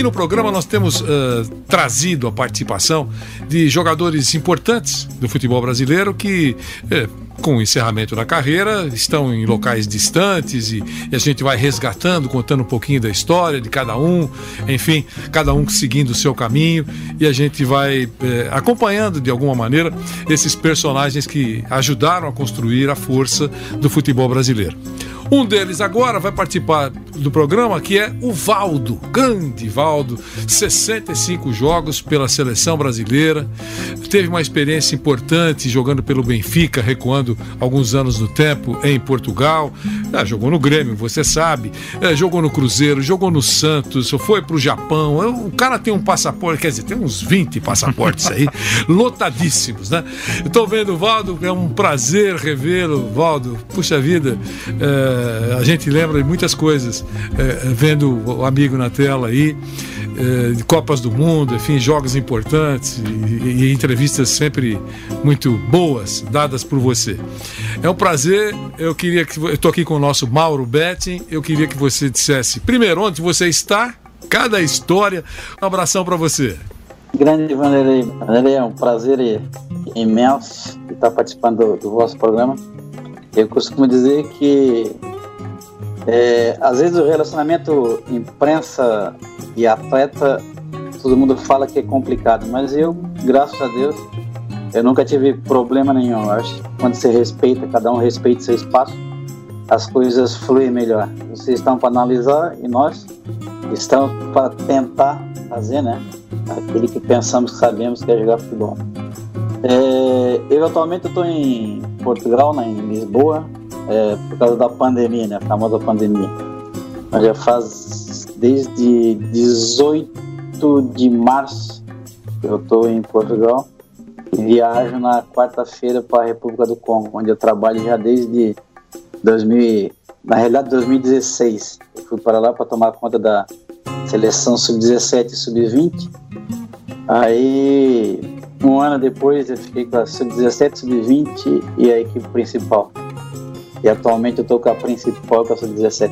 Aqui no programa nós temos uh, trazido a participação de jogadores importantes do futebol brasileiro que, uh, com o encerramento da carreira, estão em locais distantes e, e, a gente vai resgatando, contando um pouquinho da história de cada um, enfim, cada um seguindo o seu caminho e a gente vai uh, acompanhando de alguma maneira esses personagens que ajudaram a construir a força do futebol brasileiro. Um deles agora vai participar do programa, que é o Valdo, grande Valdo, 65 jogos pela seleção brasileira, teve uma experiência importante jogando pelo Benfica, recuando alguns anos no tempo em Portugal, ah, jogou no Grêmio, você sabe, é, jogou no Cruzeiro, jogou no Santos, foi pro Japão, o cara tem um passaporte, quer dizer, tem uns 20 passaportes aí, lotadíssimos, né? Estou vendo o Valdo, é um prazer revê-lo, Valdo, puxa vida, é, a gente lembra de muitas coisas, é, vendo o amigo na tela aí, é, de Copas do Mundo, enfim, jogos importantes e, entrevistas sempre muito boas dadas por você. É um prazer, eu queria que. Eu estou aqui com o nosso Mauro Betting, eu queria que você dissesse, primeiro, onde você está, cada história. Um abração para você. Grande Vanderlei, Vanderlei, é um prazer imenso estar participando do, do vosso programa. Eu costumo dizer que é, às vezes o relacionamento imprensa e atleta, todo mundo fala que é complicado, mas eu, graças a Deus, eu nunca tive problema nenhum. Eu acho que quando você respeita, cada um respeita seu espaço, as coisas fluem melhor. Vocês estão para analisar e nós estamos para tentar fazer, né? Aquele que pensamos que sabemos que é jogar futebol. É, eu atualmente estou em Portugal, né, em Lisboa, é, por causa da pandemia, né, a famosa pandemia. Mas já faz desde 18 de março que eu estou em Portugal e viajo na quarta-feira para a República do Congo, onde eu trabalho já desde 2000, na realidade 2016. Eu fui para lá para tomar conta da seleção sub-17 e sub-20. Aí um ano depois eu fiquei com a Sub-17, Sub-20 e a equipe principal. E atualmente eu estou com a principal, com a Sub-17.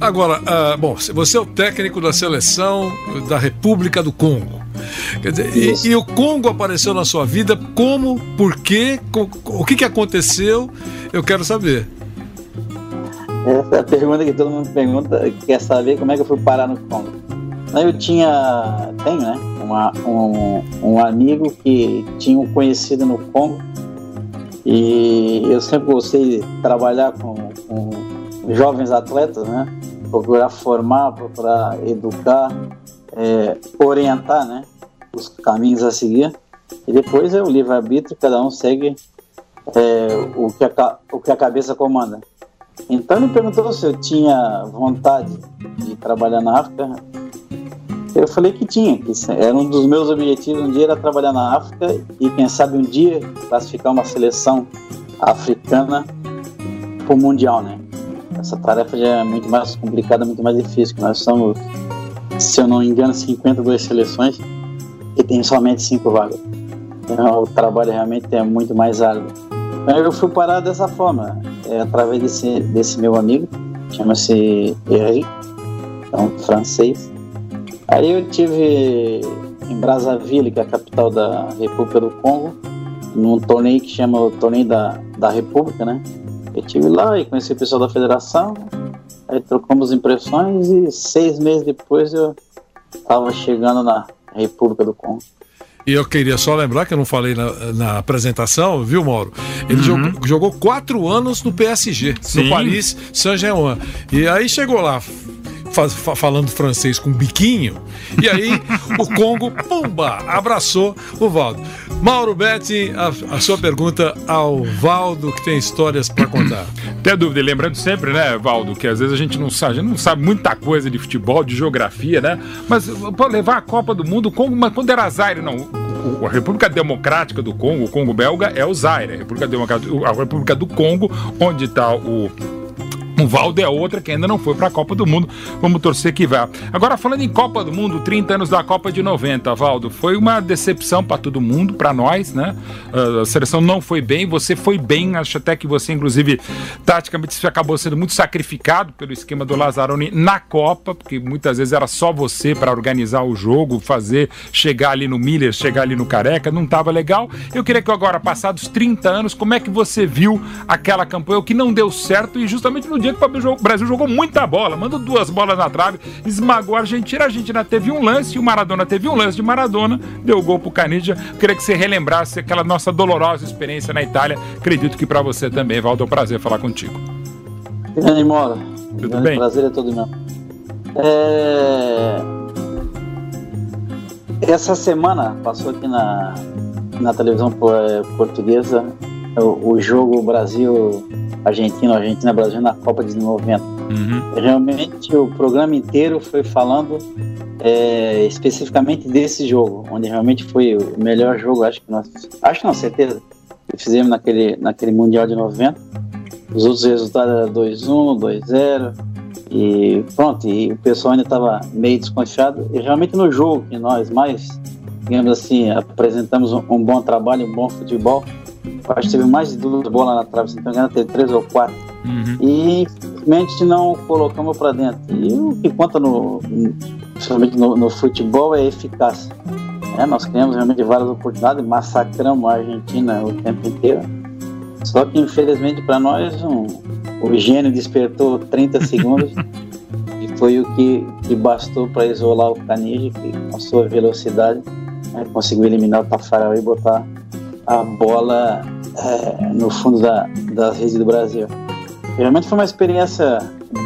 Agora, uh, bom, você é o técnico da seleção da República do Congo. Quer dizer, e, e, o Congo apareceu na sua vida como, por quê, o que, que aconteceu? Eu quero saber. Essa é a pergunta que todo mundo pergunta, quer saber como é que eu fui parar no Congo. Eu tinha, tenho, né? uma, um, um amigo que tinha um conhecido no Congo e eu sempre gostei de trabalhar com, com jovens atletas, né? Procurar formar, procurar educar, é, orientar, né? Os caminhos a seguir. E depois é o livre-arbítrio, cada um segue é, o, que a, o que a cabeça comanda. Então ele perguntou se eu tinha vontade de trabalhar na África. Eu falei que tinha, que era um dos meus objetivos um dia era trabalhar na África e quem sabe um dia classificar uma seleção africana para o mundial, né? Essa tarefa já é muito mais complicada, muito mais difícil, nós somos, se eu não me engano, 52 seleções e tem somente cinco vagas. Então o trabalho realmente é muito mais árduo. Eu fui parar dessa forma, é, através desse, desse meu amigo, chama-se Henri, é um francês, Aí eu tive em Brazzaville, que é a capital da República do Congo, num torneio que chama o Torneio da, da República, né? Eu tive lá e conheci o pessoal da federação, aí trocamos impressões e seis meses depois eu estava chegando na República do Congo. E eu queria só lembrar que eu não falei na, na apresentação, viu, Mauro? Ele uhum. jogou, jogou, quatro anos no PSG, Sim. no Paris Saint-Germain. E aí chegou lá, fa fa falando francês com biquinho. E aí o Congo, pumba, abraçou o Valdo. Mauro Betti, a, a sua pergunta ao Valdo, que tem histórias para contar. Tem dúvida, lembrando sempre, né, Valdo, que às vezes a gente não sabe, gente não sabe muita coisa de futebol, de geografia, né? Mas pô, levar a Copa do Mundo, Congo, mas quando era Zaire, não. A República Democrática do Congo, o Congo belga, é o Zaire. A República, Democrática, a República do Congo, onde está o o Valdo é outra que ainda não foi para a Copa do Mundo. Vamos torcer que vá. Agora, falando em Copa do Mundo, 30 anos da Copa de 90, Valdo, foi uma decepção para todo mundo, para nós, né? Uh, a seleção não foi bem, você foi bem, acho até que você, inclusive, taticamente, acabou sendo muito sacrificado pelo esquema do Lazzaroni na Copa, porque muitas vezes era só você para organizar o jogo, fazer, chegar ali no Miller, chegar ali no Careca, não estava legal. Eu queria que agora, passados 30 anos, como é que você viu aquela campanha, o que não deu certo e justamente no dia que o Brasil jogou muita bola, mandou duas bolas na trave, esmagou a Argentina. A Argentina teve um lance, e o Maradona teve um lance de Maradona, deu gol pro Canidia. Queria que você relembrasse aquela nossa dolorosa experiência na Itália. Acredito que para você também, Valdo, é um prazer falar contigo. Grande Mora. Tudo Grande bem? Prazer é todo meu. É... Essa semana passou aqui na, na televisão portuguesa o, o jogo Brasil Argentina, Argentina, Brasil na Copa de Desenvolvimento. Uhum. Realmente o programa inteiro foi falando é, especificamente desse jogo, onde realmente foi o melhor jogo, acho que nós, acho não, certeza, que fizemos naquele, naquele Mundial de 90. Os outros resultados eram 2-1, 2-0 e pronto, e o pessoal ainda estava meio desconfiado. E realmente no jogo que nós mais, digamos assim, apresentamos um, um bom trabalho, um bom futebol, acho que teve mais de duas bolas na trave, se não me engano, teve três ou quatro. Uhum. E infelizmente não colocamos para dentro. E o que conta no, principalmente no, no futebol é eficácia. É, nós criamos realmente várias oportunidades, massacramos a Argentina o tempo inteiro. Só que infelizmente para nós um, o gênio despertou 30 segundos e foi o que, que bastou para isolar o Canige, que com a sua velocidade né, conseguiu eliminar o Tafarel e botar a bola é, no fundo da, das redes do Brasil. Realmente foi uma experiência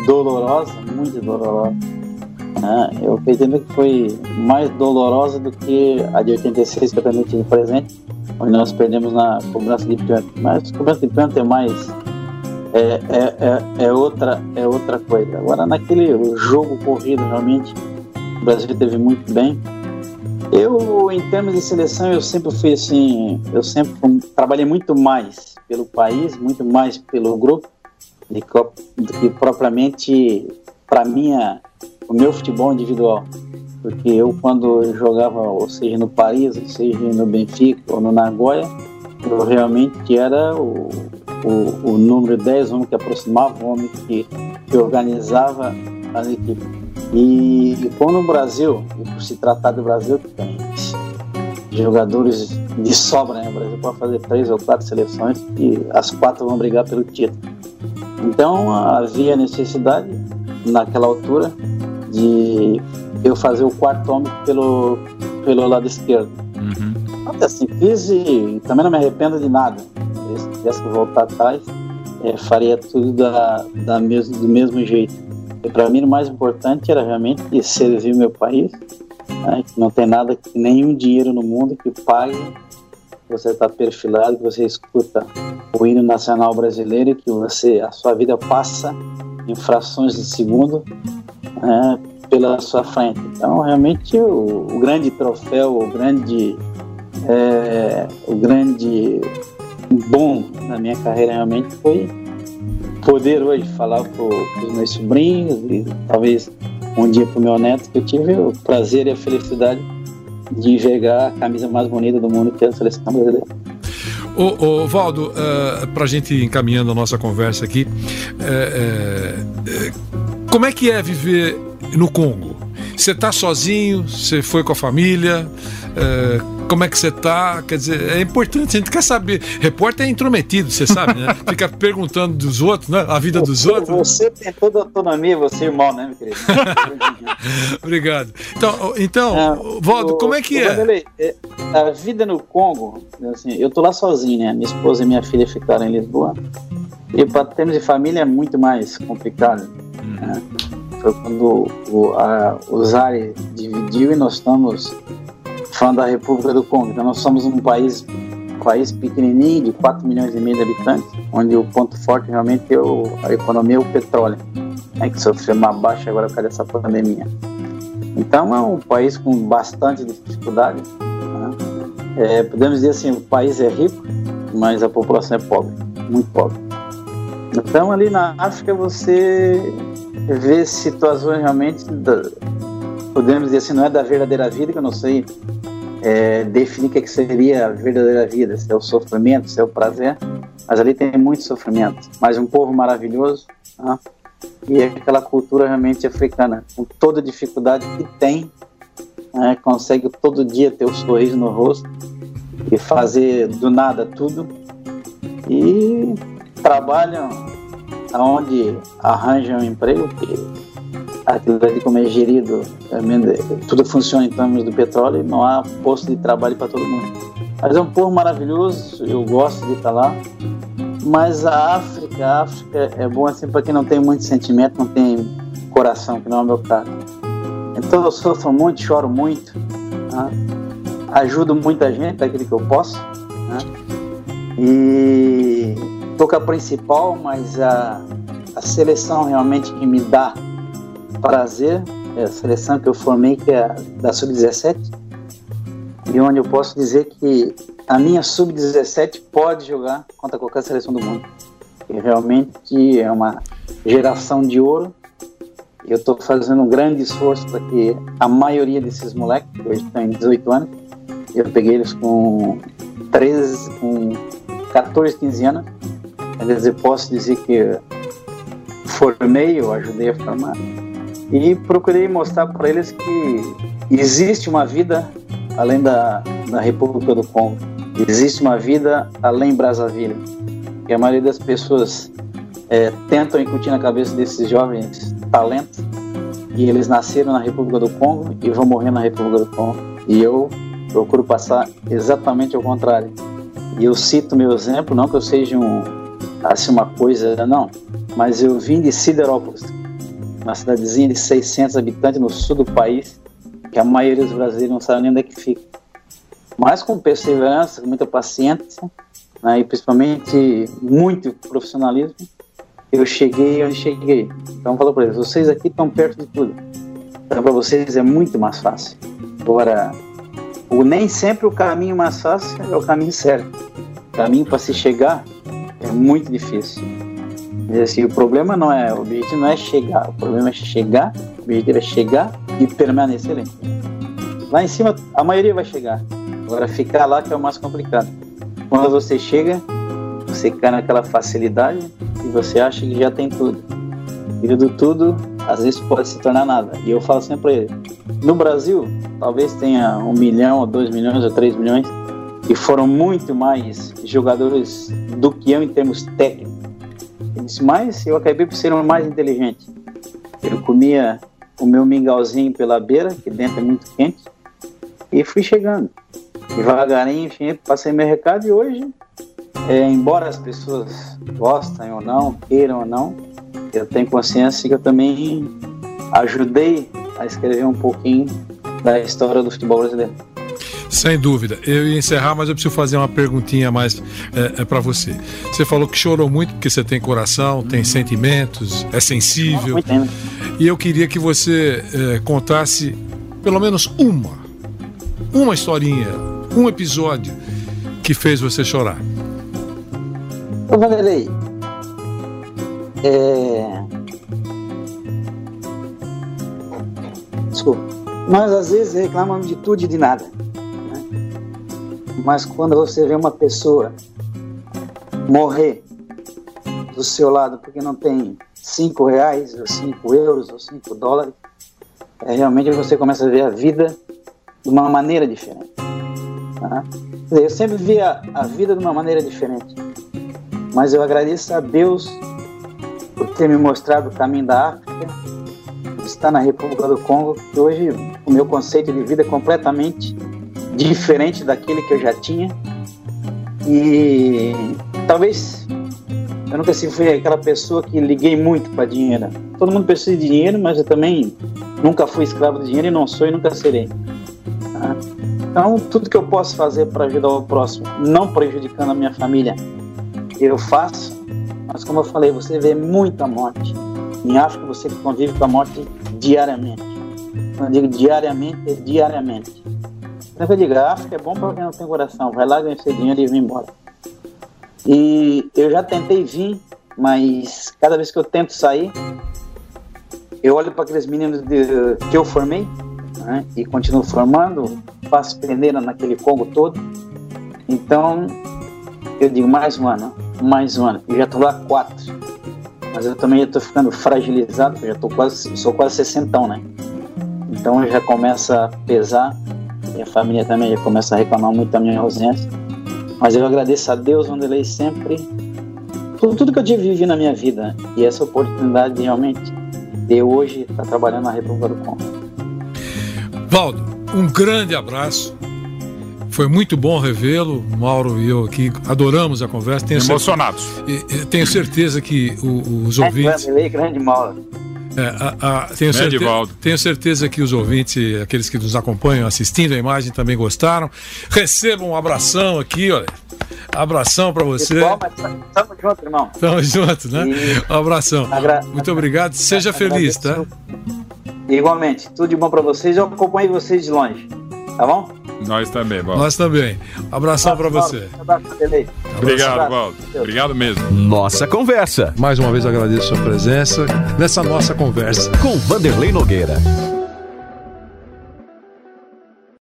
dolorosa, muito dolorosa. Né? Eu acredito que foi mais dolorosa do que a de 86 que eu também tive presente, onde nós perdemos na cobrança de pênalti. Mas cobrança de pênalti é mais é, é, é, é, outra é outra coisa. Agora naquele jogo corrido realmente o Brasil teve muito bem eu, em termos de seleção, eu sempre fui assim, eu sempre trabalhei muito mais pelo país, muito mais pelo grupo, do que propriamente para minha, o meu futebol individual. Porque eu, quando jogava, ou seja, no Paris, ou seja, no Benfica ou no Nagoya, eu realmente era o, o, o número 10, o homem que aproximava, o homem que, que organizava as equipes. E, como no Brasil, e por se tratar do Brasil, que tem jogadores de sobra, né? O Brasil pode fazer três ou quatro seleções e as quatro vão brigar pelo título. Então havia necessidade, naquela altura, de eu fazer o quarto homem pelo, pelo lado esquerdo. Uhum. Até assim, fiz e também não me arrependo de nada. Se tivesse que voltar atrás, é, faria tudo da, da mesmo, do mesmo jeito. Para mim o mais importante era realmente servir meu país, né, não tem nada, nenhum dinheiro no mundo que pague você está perfilado, que você escuta o hino nacional brasileiro que você, a sua vida passa em frações de segundo né, pela sua frente. Então, realmente, o, o grande troféu, o grande, é, o grande bom na minha carreira realmente foi poder hoje falar para os meus sobrinhos e talvez um dia para o meu neto que eu tive o prazer e a felicidade de enxergar a camisa mais bonita do mundo que é a seleção brasileira. Ô, ô Valdo, uh, eh, para a gente encaminhando a nossa conversa aqui, uh, uh, como é que é viver no Congo? Você está sozinho? Você foi com a família? Como é que você tá? Quer dizer, é importante, a gente quer saber. Repórter é intrometido, você sabe, né? Fica perguntando dos outros, né? A vida dos você, outros. Você tem toda a autonomia, você irmão, né, meu querido? Obrigado. Então, então é, Valdo, como é que é? Vanderlei, é? A vida no Congo, assim, eu tô lá sozinho, né? Minha esposa e minha filha ficaram em Lisboa. E para termos de família é muito mais complicado. Hum. Né? Foi quando o, a, o Zaire dividiu e nós estamos falando da República do Congo. Então nós somos um país país pequenininho de 4 milhões e meio de habitantes, onde o ponto forte realmente é o, a economia, o petróleo, né, que sofreu uma baixa agora por causa dessa pandemia. Então é um país com bastante dificuldade. Né? É, podemos dizer assim, o país é rico, mas a população é pobre, muito pobre. Então ali na África você vê situações realmente, da, podemos dizer assim, não é da verdadeira vida, que eu não sei é, definir o que seria a verdadeira vida, se é o sofrimento, se é o prazer, mas ali tem muito sofrimento, mas um povo maravilhoso, né? e é aquela cultura realmente africana, com toda a dificuldade que tem, né? consegue todo dia ter o um sorriso no rosto e fazer do nada tudo, e trabalham aonde arranjam um emprego, que aquilo ali como é gerido, é, tudo funciona em termos do petróleo, não há posto de trabalho para todo mundo. Mas é um povo maravilhoso, eu gosto de estar lá. Mas a África, a África é bom assim para quem não tem muito sentimento, não tem coração, que não é o meu caso. Então eu sofro muito, choro muito, né? ajudo muita gente daquilo que eu posso. Né? E toca a principal, mas a, a seleção realmente que me dá prazer, é a seleção que eu formei, que é da Sub-17, e onde eu posso dizer que a minha Sub-17 pode jogar contra qualquer seleção do mundo. E realmente é uma geração de ouro. Eu estou fazendo um grande esforço para que a maioria desses moleques, que hoje têm 18 anos, eu peguei eles com 13, com 14, 15 anos. Quer dizer, posso dizer que formei, eu ajudei a formar e procurei mostrar para eles que existe uma vida além da, da República do Congo, existe uma vida além Brazzaville, que a maioria das pessoas é, tentam incutir na cabeça desses jovens talentos e eles nasceram na República do Congo e vão morrer na República do Congo. E eu procuro passar exatamente ao contrário. E eu cito meu exemplo, não que eu seja um, assim, uma coisa, não, mas eu vim de Siderópolis, uma cidadezinha de 600 habitantes no sul do país, que a maioria dos brasileiros não sabe nem onde é que fica. Mas com perseverança, com muita paciência, né, e principalmente muito profissionalismo, eu cheguei onde cheguei. Então, falou para eles: vocês aqui estão perto de tudo. Então, para vocês é muito mais fácil. Agora, o, nem sempre o caminho mais fácil é o caminho certo. O caminho para se chegar é muito difícil. Assim, o problema não é, o objetivo não é chegar, o problema é chegar, o objetivo é chegar e permanecer lá em cima. A maioria vai chegar. Agora, ficar lá que é o mais complicado. Quando você chega, você cai naquela facilidade e você acha que já tem tudo. E do tudo, às vezes pode se tornar nada. E eu falo sempre para ele: no Brasil, talvez tenha um milhão, ou dois milhões, ou três milhões, que foram muito mais jogadores do que eu em termos técnicos disse, mas eu acabei por ser um mais inteligente. Eu comia o meu mingauzinho pela beira, que dentro é muito quente, e fui chegando. Devagarinho, enfim, passei meu recado e hoje, é, embora as pessoas gostem ou não, queiram ou não, eu tenho consciência que eu também ajudei a escrever um pouquinho da história do futebol brasileiro. Sem dúvida. Eu ia encerrar, mas eu preciso fazer uma perguntinha mais é, é para você. Você falou que chorou muito porque você tem coração, tem sentimentos, é sensível. E eu queria que você é, contasse pelo menos uma, uma historinha, um episódio que fez você chorar. Ô Vanderlei, é... Desculpa. Nós às vezes reclamamos de tudo e de nada. Mas quando você vê uma pessoa morrer do seu lado porque não tem cinco reais, ou cinco euros, ou cinco dólares, é, realmente você começa a ver a vida de uma maneira diferente. Tá? Eu sempre vi a, a vida de uma maneira diferente, mas eu agradeço a Deus por ter me mostrado o caminho da África, estar na República do Congo, que hoje o meu conceito de vida é completamente diferente daquele que eu já tinha. E talvez eu nunca assim, fui aquela pessoa que liguei muito para dinheiro. Todo mundo precisa de dinheiro, mas eu também nunca fui escravo de dinheiro e não sou e nunca serei. Tá? Então, tudo que eu posso fazer para ajudar o próximo, não prejudicando a minha família, eu faço. Mas, como eu falei, você vê muita morte. Em África, você convive com a morte diariamente. Quando eu digo diariamente, é diariamente. Eu digo, a África é bom para quem não tem coração. Vai lá, ganha seu dinheiro e vem embora. E eu já tentei vir, mas cada vez que eu tento sair, eu olho para aqueles meninos de, que eu formei né, e continuo formando, faço peneira naquele Congo todo. Então, eu digo, mais um ano, mais um ano. Eu já estou lá quatro. Mas eu também estou ficando fragilizado, eu já tô quase, sou quase 60, né? Então já começa a pesar, e a família também já começa a reclamar muito da minha ausência. Mas eu agradeço a Deus, Wanderlei, sempre por tudo que eu tive vivido na minha vida e essa oportunidade de realmente de hoje estar trabalhando na República do Congo. Valdo, um grande abraço. Foi muito bom revê-lo. Mauro e eu aqui adoramos a conversa. Tenho Emocionados. Certeza, tenho certeza que os ouvintes. Grande, grande Mauro. É, a, a, tenho, certeza, tenho, certeza, que os ouvintes, aqueles que nos acompanham assistindo a imagem, também gostaram. Recebam um abração aqui, olha. Abração para você. Tamo junto, irmão. Tamo junto, né? E... Um abração. Agra... Muito obrigado. Seja feliz, tá? Igualmente. Tudo de bom para vocês. Eu acompanho vocês de longe. Tá bom? Nós também, Valdo. Nós também. Um abração para você. Obrigado, Valdo. Obrigado mesmo. Nossa conversa. Mais uma vez agradeço a sua presença nessa nossa conversa. Com Vanderlei Nogueira.